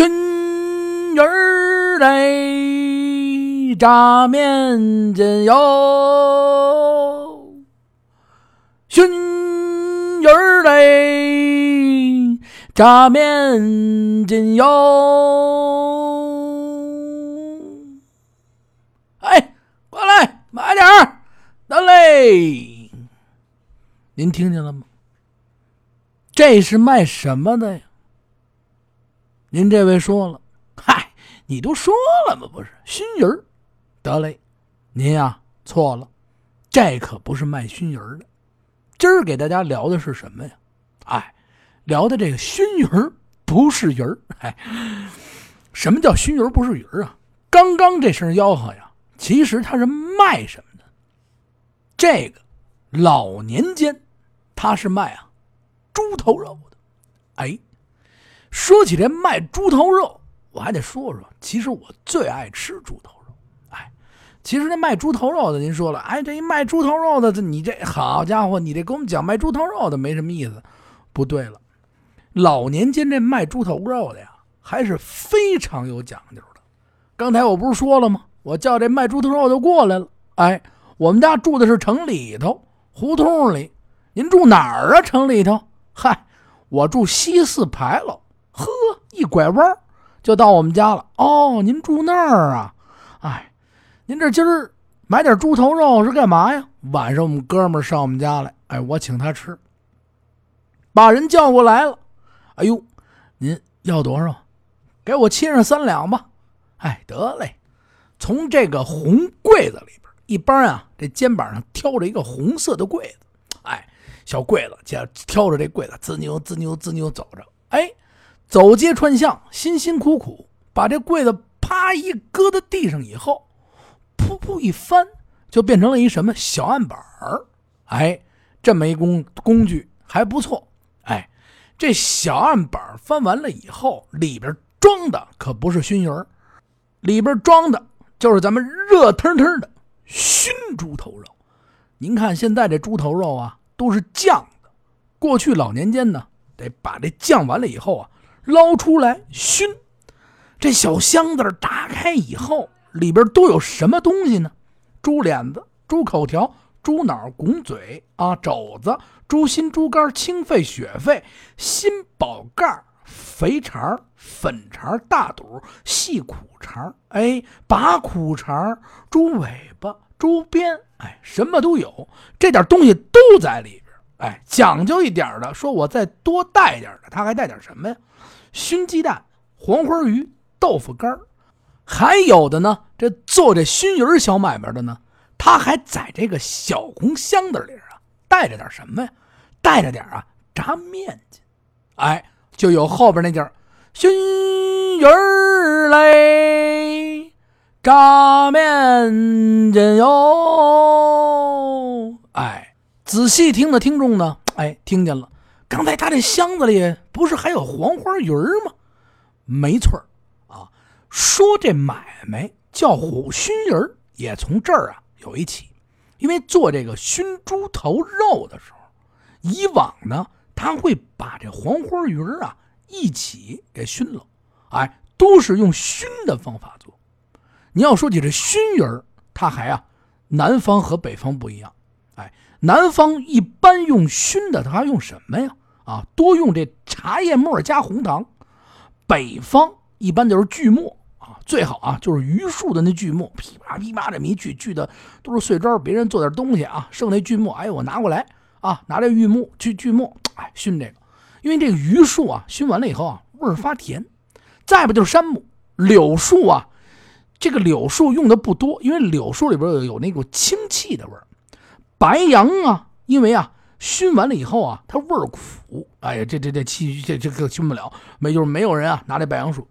熏鱼儿嘞，炸面筋哟，熏鱼儿嘞，炸面筋哟。哎，过来买点儿，得嘞。您听见了吗？这是卖什么的呀？您这位说了，嗨，你都说了吗？不是熏鱼儿，得嘞，您呀错了，这可不是卖熏鱼儿的。今儿给大家聊的是什么呀？哎，聊的这个熏鱼儿不是鱼儿。哎，什么叫熏鱼儿不是鱼儿啊？刚刚这声吆喝呀，其实他是卖什么的？这个老年间他是卖啊猪头肉的。哎。说起这卖猪头肉，我还得说说，其实我最爱吃猪头肉。哎，其实这卖猪头肉的，您说了，哎，这一卖猪头肉的，你这好家伙，你这给我们讲卖猪头肉的没什么意思。不对了，老年间这卖猪头肉的呀，还是非常有讲究的。刚才我不是说了吗？我叫这卖猪头肉的过来了。哎，我们家住的是城里头胡同里，您住哪儿啊？城里头？嗨，我住西四牌楼。一拐弯就到我们家了。哦，您住那儿啊？哎，您这今儿买点猪头肉是干嘛呀？晚上我们哥们上我们家来，哎，我请他吃。把人叫过来了。哎呦，您要多少？给我切上三两吧。哎，得嘞。从这个红柜子里边，一般啊，这肩膀上挑着一个红色的柜子。哎，小柜子，挑着这柜子，滋溜滋溜滋溜走着。哎。走街串巷，辛辛苦苦把这柜子啪一搁在地上以后，噗噗一翻，就变成了一什么小案板儿。哎，这么一工工具还不错。哎，这小案板翻完了以后，里边装的可不是熏鱼儿，里边装的就是咱们热腾腾的熏猪头肉。您看现在这猪头肉啊，都是酱的，过去老年间呢，得把这酱完了以后啊。捞出来熏，这小箱子打开以后，里边都有什么东西呢？猪脸子、猪口条、猪脑、拱嘴啊，肘子、猪心、猪肝、清肺、血肺、心宝盖、肥肠、粉肠、大肚、细苦肠，哎，拔苦肠、猪尾巴、猪鞭，哎，什么都有，这点东西都在里。哎，讲究一点的，说我再多带点的，他还带点什么呀？熏鸡蛋、黄花鱼、豆腐干还有的呢。这做这熏鱼小买卖的呢，他还在这个小红箱子里啊，带着点什么呀？带着点啊炸面筋。哎，就有后边那句熏鱼嘞，炸面筋哟。哎，仔细听的听众呢，哎，听见了。刚才他这箱子里不是还有黄花鱼儿吗？没错啊。说这买卖叫虎熏鱼儿也从这儿啊有一起。因为做这个熏猪头肉的时候，以往呢他会把这黄花鱼儿啊一起给熏了，哎，都是用熏的方法做。你要说起这熏鱼儿它还啊南方和北方不一样，南方一般用熏的，它还用什么呀？啊，多用这茶叶末加红糖。北方一般就是锯末啊，最好啊就是榆树的那锯末，噼啪噼啪这么一锯，锯的都是碎渣。别人做点东西啊，剩那锯末，哎，我拿过来啊，拿这榆木锯锯末，哎，熏这个。因为这个榆树啊，熏完了以后啊，味儿发甜。再不就是杉木、柳树啊，这个柳树用的不多，因为柳树里边有有那股清气的味儿。白杨啊，因为啊。熏完了以后啊，它味儿苦。哎呀，这这这气这这个熏不了，没就是没有人啊拿这白杨树。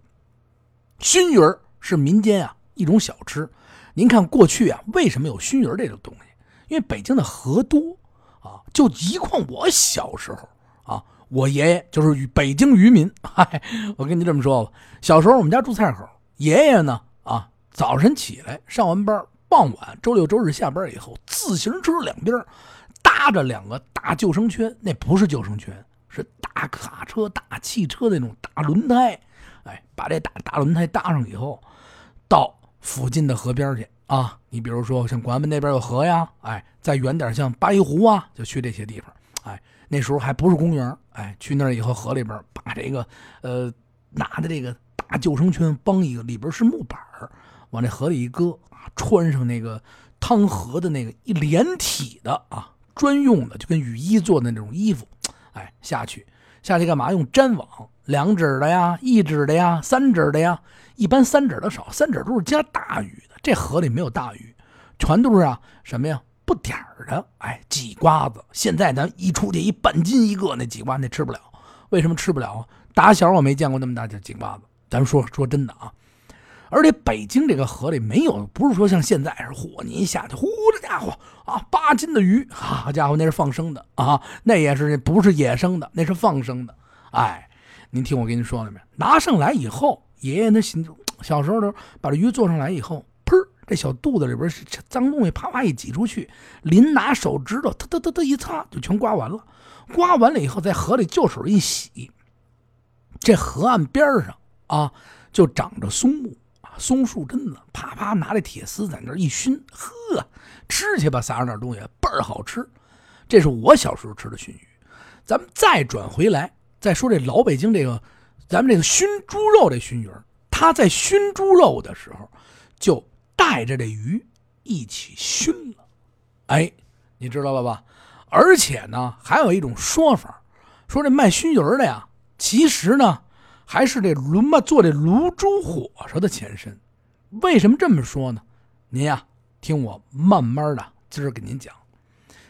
熏鱼儿是民间啊一种小吃。您看过去啊，为什么有熏鱼儿这种东西？因为北京的河多啊。就一况我小时候啊，我爷爷就是北京渔民。嗨，我跟你这么说吧，小时候我们家住菜口，爷爷呢啊，早晨起来上完班，傍晚周六周日下班以后，自行车两边。搭着两个大救生圈，那不是救生圈，是大卡车、大汽车那种大轮胎。哎，把这大大轮胎搭上以后，到附近的河边去啊。你比如说像广安门那边有河呀，哎，再远点像八一湖啊，就去这些地方。哎，那时候还不是公园，哎，去那儿以后河里边把这个呃拿的这个大救生圈帮一个，里边是木板往这河里一搁啊，穿上那个汤河的那个一连体的啊专用的，就跟雨衣做的那种衣服，哎，下去下去干嘛？用粘网，两指的呀，一指的呀，三指的呀，一般三指的少，三指都是加大鱼的。这河里没有大鱼，全都是啊什么呀不点儿的，哎鲫瓜子。现在咱一出去一半斤一个，那鲫瓜那吃不了。为什么吃不了？打小我没见过那么大的鲫瓜子。咱说说真的啊，而且北京这个河里没有，不是说像现在是嚯，你一下去，呼这家伙啊八斤的鱼，好家伙那是放生的啊，那也是不是野生的，那是放生的。哎，您听我跟您说了没？拿上来以后，爷爷那心小时候都把这鱼做上来以后。这小肚子里边是脏东西，啪啪一挤出去，临拿手指头，哒哒哒哒一擦，就全刮完了。刮完了以后，在河里就手一洗。这河岸边上啊，就长着松木，松树根子，啪啪拿着铁丝在那一熏，呵，吃去吧，撒上点东西，倍儿好吃。这是我小时候吃的熏鱼。咱们再转回来，再说这老北京这个，咱们这个熏猪肉这熏鱼，他在熏猪肉的时候就。带着这鱼一起熏了，哎，你知道了吧？而且呢，还有一种说法，说这卖熏鱼的呀，其实呢，还是这炉嘛做这卤猪火烧的前身。为什么这么说呢？您呀，听我慢慢的今儿给您讲。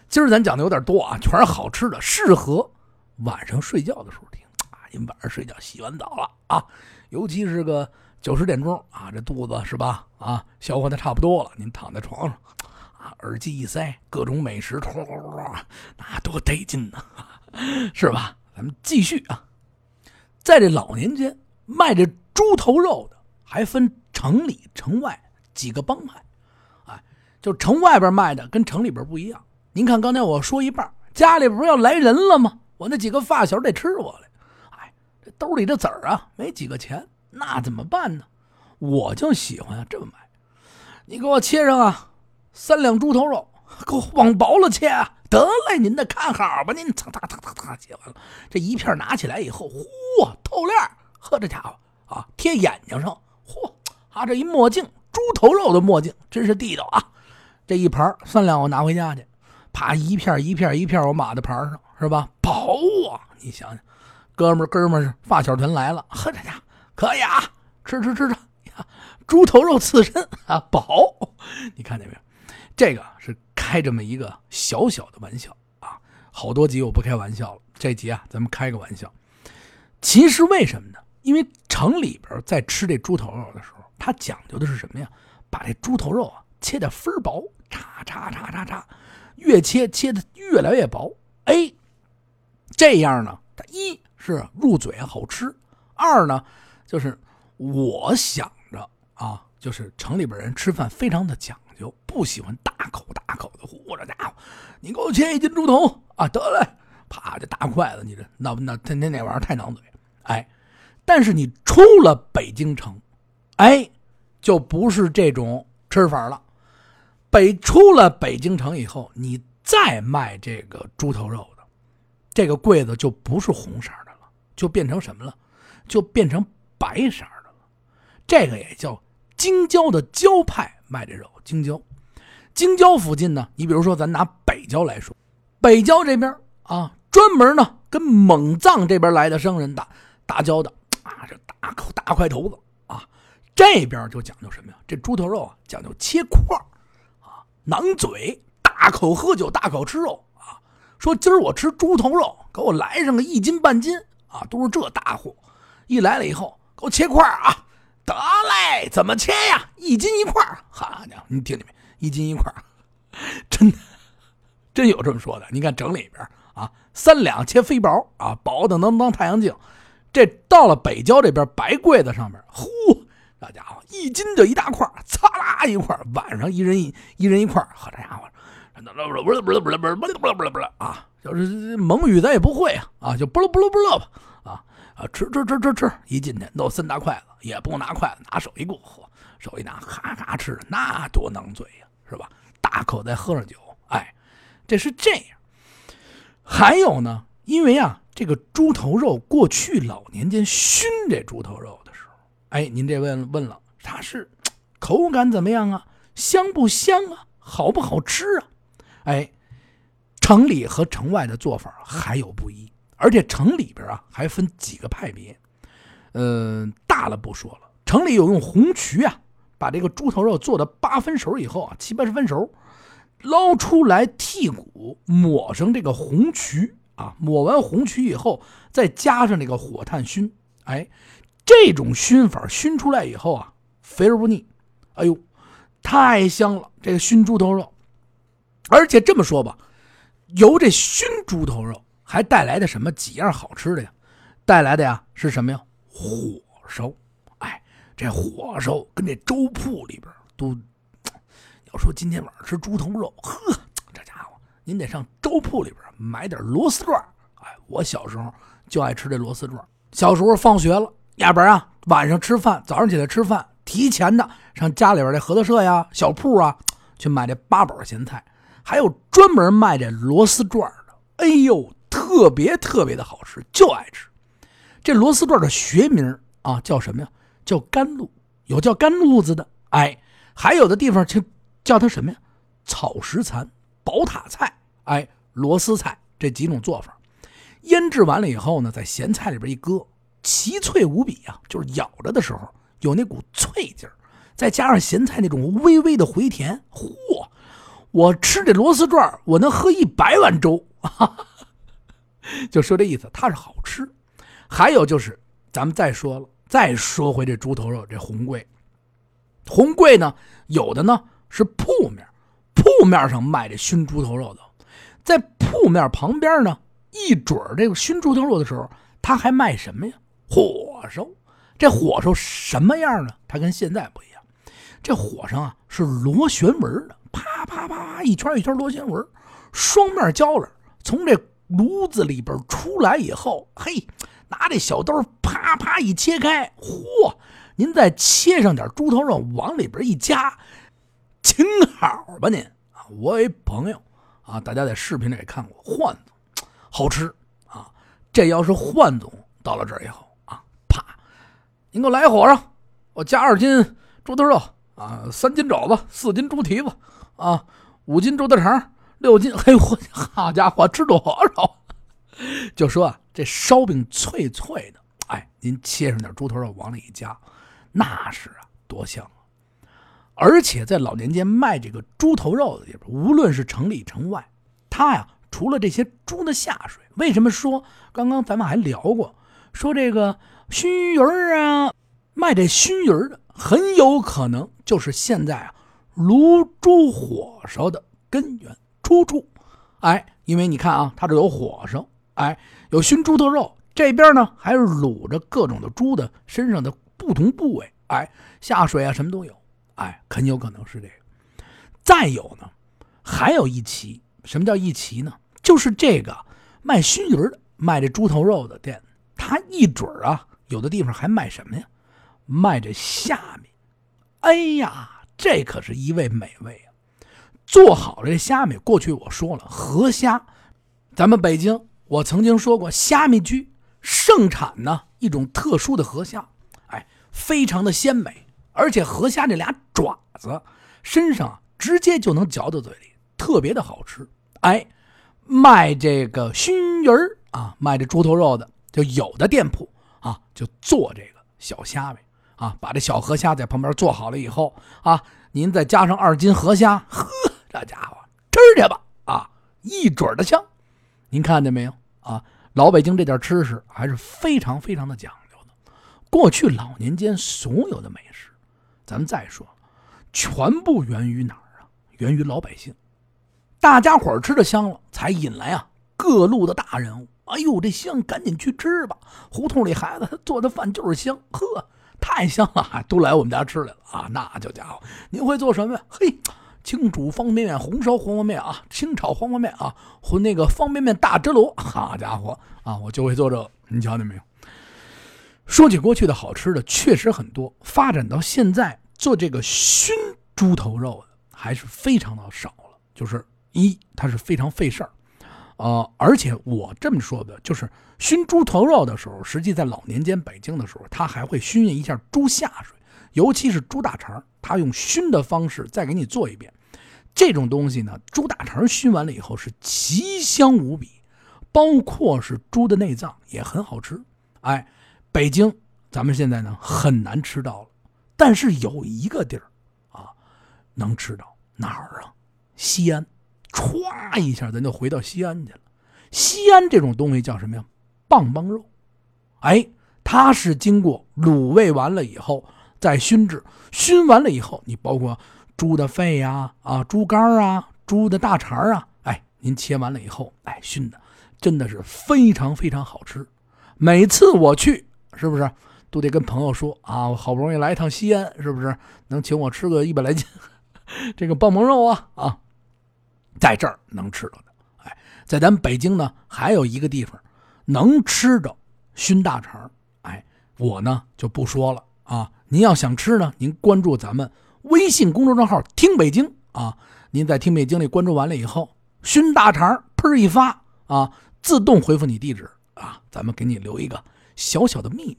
今儿咱讲的有点多啊，全是好吃的，适合晚上睡觉的时候听啊。您晚上睡觉洗完澡了啊，尤其是个。九十点钟啊，这肚子是吧？啊，消化的差不多了。您躺在床上，啊，耳机一塞，各种美食，那多得劲呢，是吧？咱们继续啊，在这老年间卖这猪头肉的，还分城里城外几个帮派，哎，就城外边卖的跟城里边不一样。您看刚才我说一半，家里不是要来人了吗？我那几个发小得吃我来，哎，这兜里的子儿啊，没几个钱。那怎么办呢？我就喜欢这么买，你给我切上啊三两猪头肉，给我往薄了切啊！得嘞，您的看好吧，您擦擦擦擦擦写完了，这一片拿起来以后，嚯，透亮！呵，这家伙啊，贴眼睛上，嚯，啊，这一墨镜，猪头肉的墨镜，真是地道啊！这一盘三两，我拿回家去，啪，一片一片一片，我码在盘上，是吧？薄啊！你想想，哥们哥们儿发小团来了，呵，这家。可以啊，吃吃吃吃呀！猪头肉刺身啊，饱！你看见没有？这个是开这么一个小小的玩笑啊。好多集我不开玩笑了，这集啊，咱们开个玩笑。其实为什么呢？因为城里边在吃这猪头肉的时候，它讲究的是什么呀？把这猪头肉啊切的分薄，叉叉叉叉叉，越切切的越来越薄。哎，这样呢，它一是入嘴好吃，二呢。就是我想着啊，就是城里边人吃饭非常的讲究，不喜欢大口口的嚯，这家伙，你给我切一斤猪头啊，得嘞，啪，这大筷子，你这那那天天那玩意儿太囊嘴，哎，但是你出了北京城，哎，就不是这种吃法了。北出了北京城以后，你再卖这个猪头肉的，这个柜子就不是红色的了，就变成什么了？就变成。白色的了，这个也叫京郊的郊派卖这肉。京郊，京郊附近呢，你比如说咱拿北郊来说，北郊这边啊，专门呢跟蒙藏这边来的商人打打交道啊，这大口大块头子啊，这边就讲究什么呀？这猪头肉啊，讲究切块啊，囊嘴，大口喝酒，大口吃肉啊。说今儿我吃猪头肉，给我来上个一斤半斤啊，都是这大货。一来了以后。给我切块啊！得嘞，怎么切呀？一斤一块好家伙，你听见没？一斤一块真的，真有这么说的。你看整里边啊，三两切飞薄啊，薄的能当太阳镜。这到了北郊这边白柜子上面，呼，大家伙一斤就一大块擦啦一块晚上一人一一人一块好家伙，不啦不啦不啦不啦不啦不啦不啦不啦不啦啊！就是蒙语咱也不会啊啊，就不啦不啦不啦吧啊。啊，吃吃吃吃吃，一进去弄三大筷子，也不拿筷子，拿手一过，喝，手一拿，咔咔吃，那多能嘴呀，是吧？大口再喝上酒，哎，这是这样。还有呢，因为啊，这个猪头肉过去老年间熏这猪头肉的时候，哎，您这问问了，它是口感怎么样啊？香不香啊？好不好吃啊？哎，城里和城外的做法还有不一。而且城里边啊还分几个派别，嗯，大了不说了，城里有用红渠啊，把这个猪头肉做的八分熟以后啊，七八十分熟，捞出来剔骨，抹上这个红渠啊，抹完红渠以后，再加上这个火炭熏，哎，这种熏法熏出来以后啊，肥而不腻，哎呦，太香了，这个熏猪头肉，而且这么说吧，由这熏猪头肉。还带来的什么几样好吃的呀？带来的呀是什么呀？火烧，这火烧跟这粥铺里边都，要说今天晚上吃猪头肉，呵，这家伙您得上粥铺里边买点螺丝转哎，我小时候就爱吃这螺丝转小时候放学了，要不然啊晚上吃饭，早上起来吃饭，提前的上家里边这合作社呀、小铺啊去买这八宝咸菜，还有专门卖这螺丝转的，哎呦！特别特别的好吃，就爱吃。这螺丝转的学名啊，叫什么呀？叫甘露，有叫甘露子的，哎，还有的地方就叫它什么呀？草食蚕、宝塔菜，哎，螺丝菜这几种做法。腌制完了以后呢，在咸菜里边一搁，奇脆无比啊！就是咬着的时候有那股脆劲儿，再加上咸菜那种微微的回甜，嚯！我吃这螺丝转，我能喝一百碗粥。哈 哈就说这意思，它是好吃。还有就是，咱们再说了，再说回这猪头肉，这红柜，红柜呢，有的呢是铺面，铺面上卖这熏猪头肉的，在铺面旁边呢，一准儿这个熏猪头肉的时候，他还卖什么呀？火烧。这火烧什么样呢？它跟现在不一样，这火烧啊是螺旋纹的，啪啪啪一圈一圈螺旋纹，双面焦了，从这。炉子里边出来以后，嘿，拿这小刀啪啪一切开，嚯！您再切上点猪头肉往里边一夹，挺好吧您啊！我一朋友啊，大家在视频里也看过，焕总好吃啊！这要是焕总到了这儿以后啊，啪，您给我来一火烧，我加二斤猪头肉啊，三斤肘子，四斤猪蹄子啊，五斤猪大肠。六斤，嘿，我好家伙，吃多少？就说，这烧饼脆脆的，哎，您切上点猪头肉往里一夹，那是啊，多香啊！而且在老年间卖这个猪头肉的地方，无论是城里城外，他呀，除了这些猪的下水，为什么说刚刚咱们还聊过，说这个熏鱼儿啊，卖这熏鱼儿的，很有可能就是现在啊卤猪火烧的根源。出处，哎，因为你看啊，它这有火烧，哎，有熏猪头肉，这边呢还是卤着各种的猪的身上的不同部位，哎，下水啊什么都有，哎，很有可能是这个。再有呢，还有一奇，什么叫一奇呢？就是这个卖熏鱼的，卖这猪头肉的店，他一准啊，有的地方还卖什么呀？卖这虾米，哎呀，这可是一味美味啊！做好了这虾米，过去我说了河虾，咱们北京我曾经说过虾米居盛产呢一种特殊的河虾，哎，非常的鲜美，而且河虾这俩爪子身上直接就能嚼到嘴里，特别的好吃。哎，卖这个熏鱼儿啊，卖这猪头肉的，就有的店铺啊就做这个小虾米啊，把这小河虾在旁边做好了以后啊，您再加上二斤河虾，呵。这家伙吃去吧啊，一准的香！您看见没有啊？老北京这点吃食还是非常非常的讲究的。过去老年间所有的美食，咱们再说，全部源于哪儿啊？源于老百姓，大家伙吃的香了，才引来啊各路的大人物。哎呦，这香，赶紧去吃吧！胡同里孩子做的饭就是香，呵，太香了，都来我们家吃来了啊！那就家伙，您会做什么呀？嘿。清煮方便面、红烧黄瓜面啊，清炒黄瓜面啊，和那个方便面大遮罗，好家伙啊，我就会做这个，你瞧见没有？说起过去的好吃的，确实很多。发展到现在，做这个熏猪头肉的还是非常的少了。就是一，它是非常费事儿，呃，而且我这么说的，就是熏猪头肉的时候，实际在老年间北京的时候，它还会熏一下猪下水，尤其是猪大肠，他用熏的方式再给你做一遍。这种东西呢，猪大肠熏完了以后是奇香无比，包括是猪的内脏也很好吃。哎。北京，咱们现在呢很难吃到了，但是有一个地儿，啊，能吃到哪儿啊？西安，歘一下咱就回到西安去了。西安这种东西叫什么呀？棒棒肉，哎，它是经过卤味完了以后再熏制，熏完了以后，你包括猪的肺呀、啊猪肝啊、猪的大肠啊，哎，您切完了以后，哎，熏的真的是非常非常好吃。每次我去。是不是都得跟朋友说啊？我好不容易来一趟西安，是不是能请我吃个一百来斤 这个棒棒肉啊？啊，在这儿能吃到的。哎，在咱北京呢，还有一个地方能吃着熏大肠。哎，我呢就不说了啊。您要想吃呢，您关注咱们微信公众账号“听北京”啊。您在“听北京”里关注完了以后，熏大肠砰一发啊，自动回复你地址啊，咱们给你留一个。小小的秘密，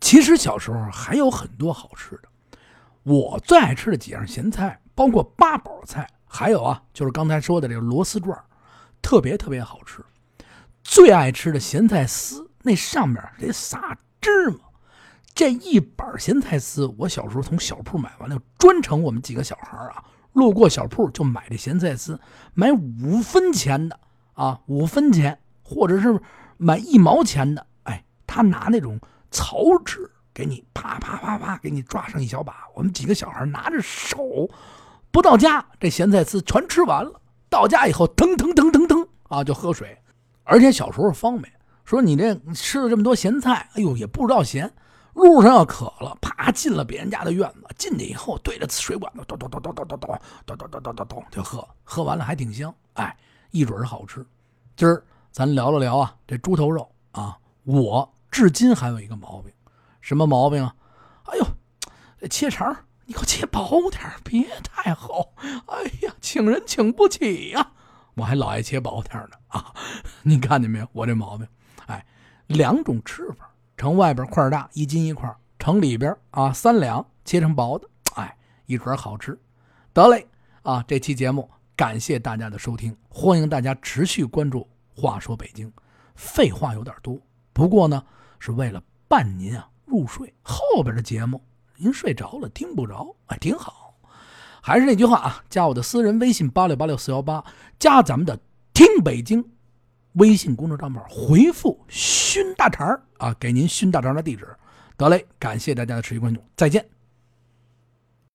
其实小时候还有很多好吃的。我最爱吃的几样咸菜，包括八宝菜，还有啊，就是刚才说的这个螺丝转，特别特别好吃。最爱吃的咸菜丝，那上面得撒芝麻。这一板咸菜丝，我小时候从小铺买完了，专程我们几个小孩啊，路过小铺就买这咸菜丝，买五分钱的啊，五分钱，或者是买一毛钱的。哎他拿那种草纸给你啪啪啪啪给你抓上一小把，我们几个小孩拿着手，不到家这咸菜丝全吃完了。到家以后腾腾腾腾腾啊就喝水，而且小时候方便，说你这吃了这么多咸菜，哎呦也不知道咸。路上要渴了，啪进了别人家的院子，进去以后对着水管子咚咚咚咚咚咚咚咚咚咚咚咚咚就喝，喝完了还挺香，哎，一准是好吃。今儿咱聊了聊啊这猪头肉啊，我。至今还有一个毛病，什么毛病啊？哎呦，这切肠你给我切薄点别太厚。哎呀，请人请不起呀！我还老爱切薄点呢啊。你看见没有？我这毛病。哎，两种吃法：城外边块大，一斤一块；城里边啊三两，切成薄的。哎，一准好吃。得嘞啊！这期节目感谢大家的收听，欢迎大家持续关注。话说北京，废话有点多，不过呢。是为了伴您啊入睡，后边的节目您睡着了听不着，哎，挺好。还是那句话啊，加我的私人微信八六八六四幺八，加咱们的听北京微信公众账号，回复熏大肠啊，给您熏大肠的地址。得嘞，感谢大家的持续关注，再见。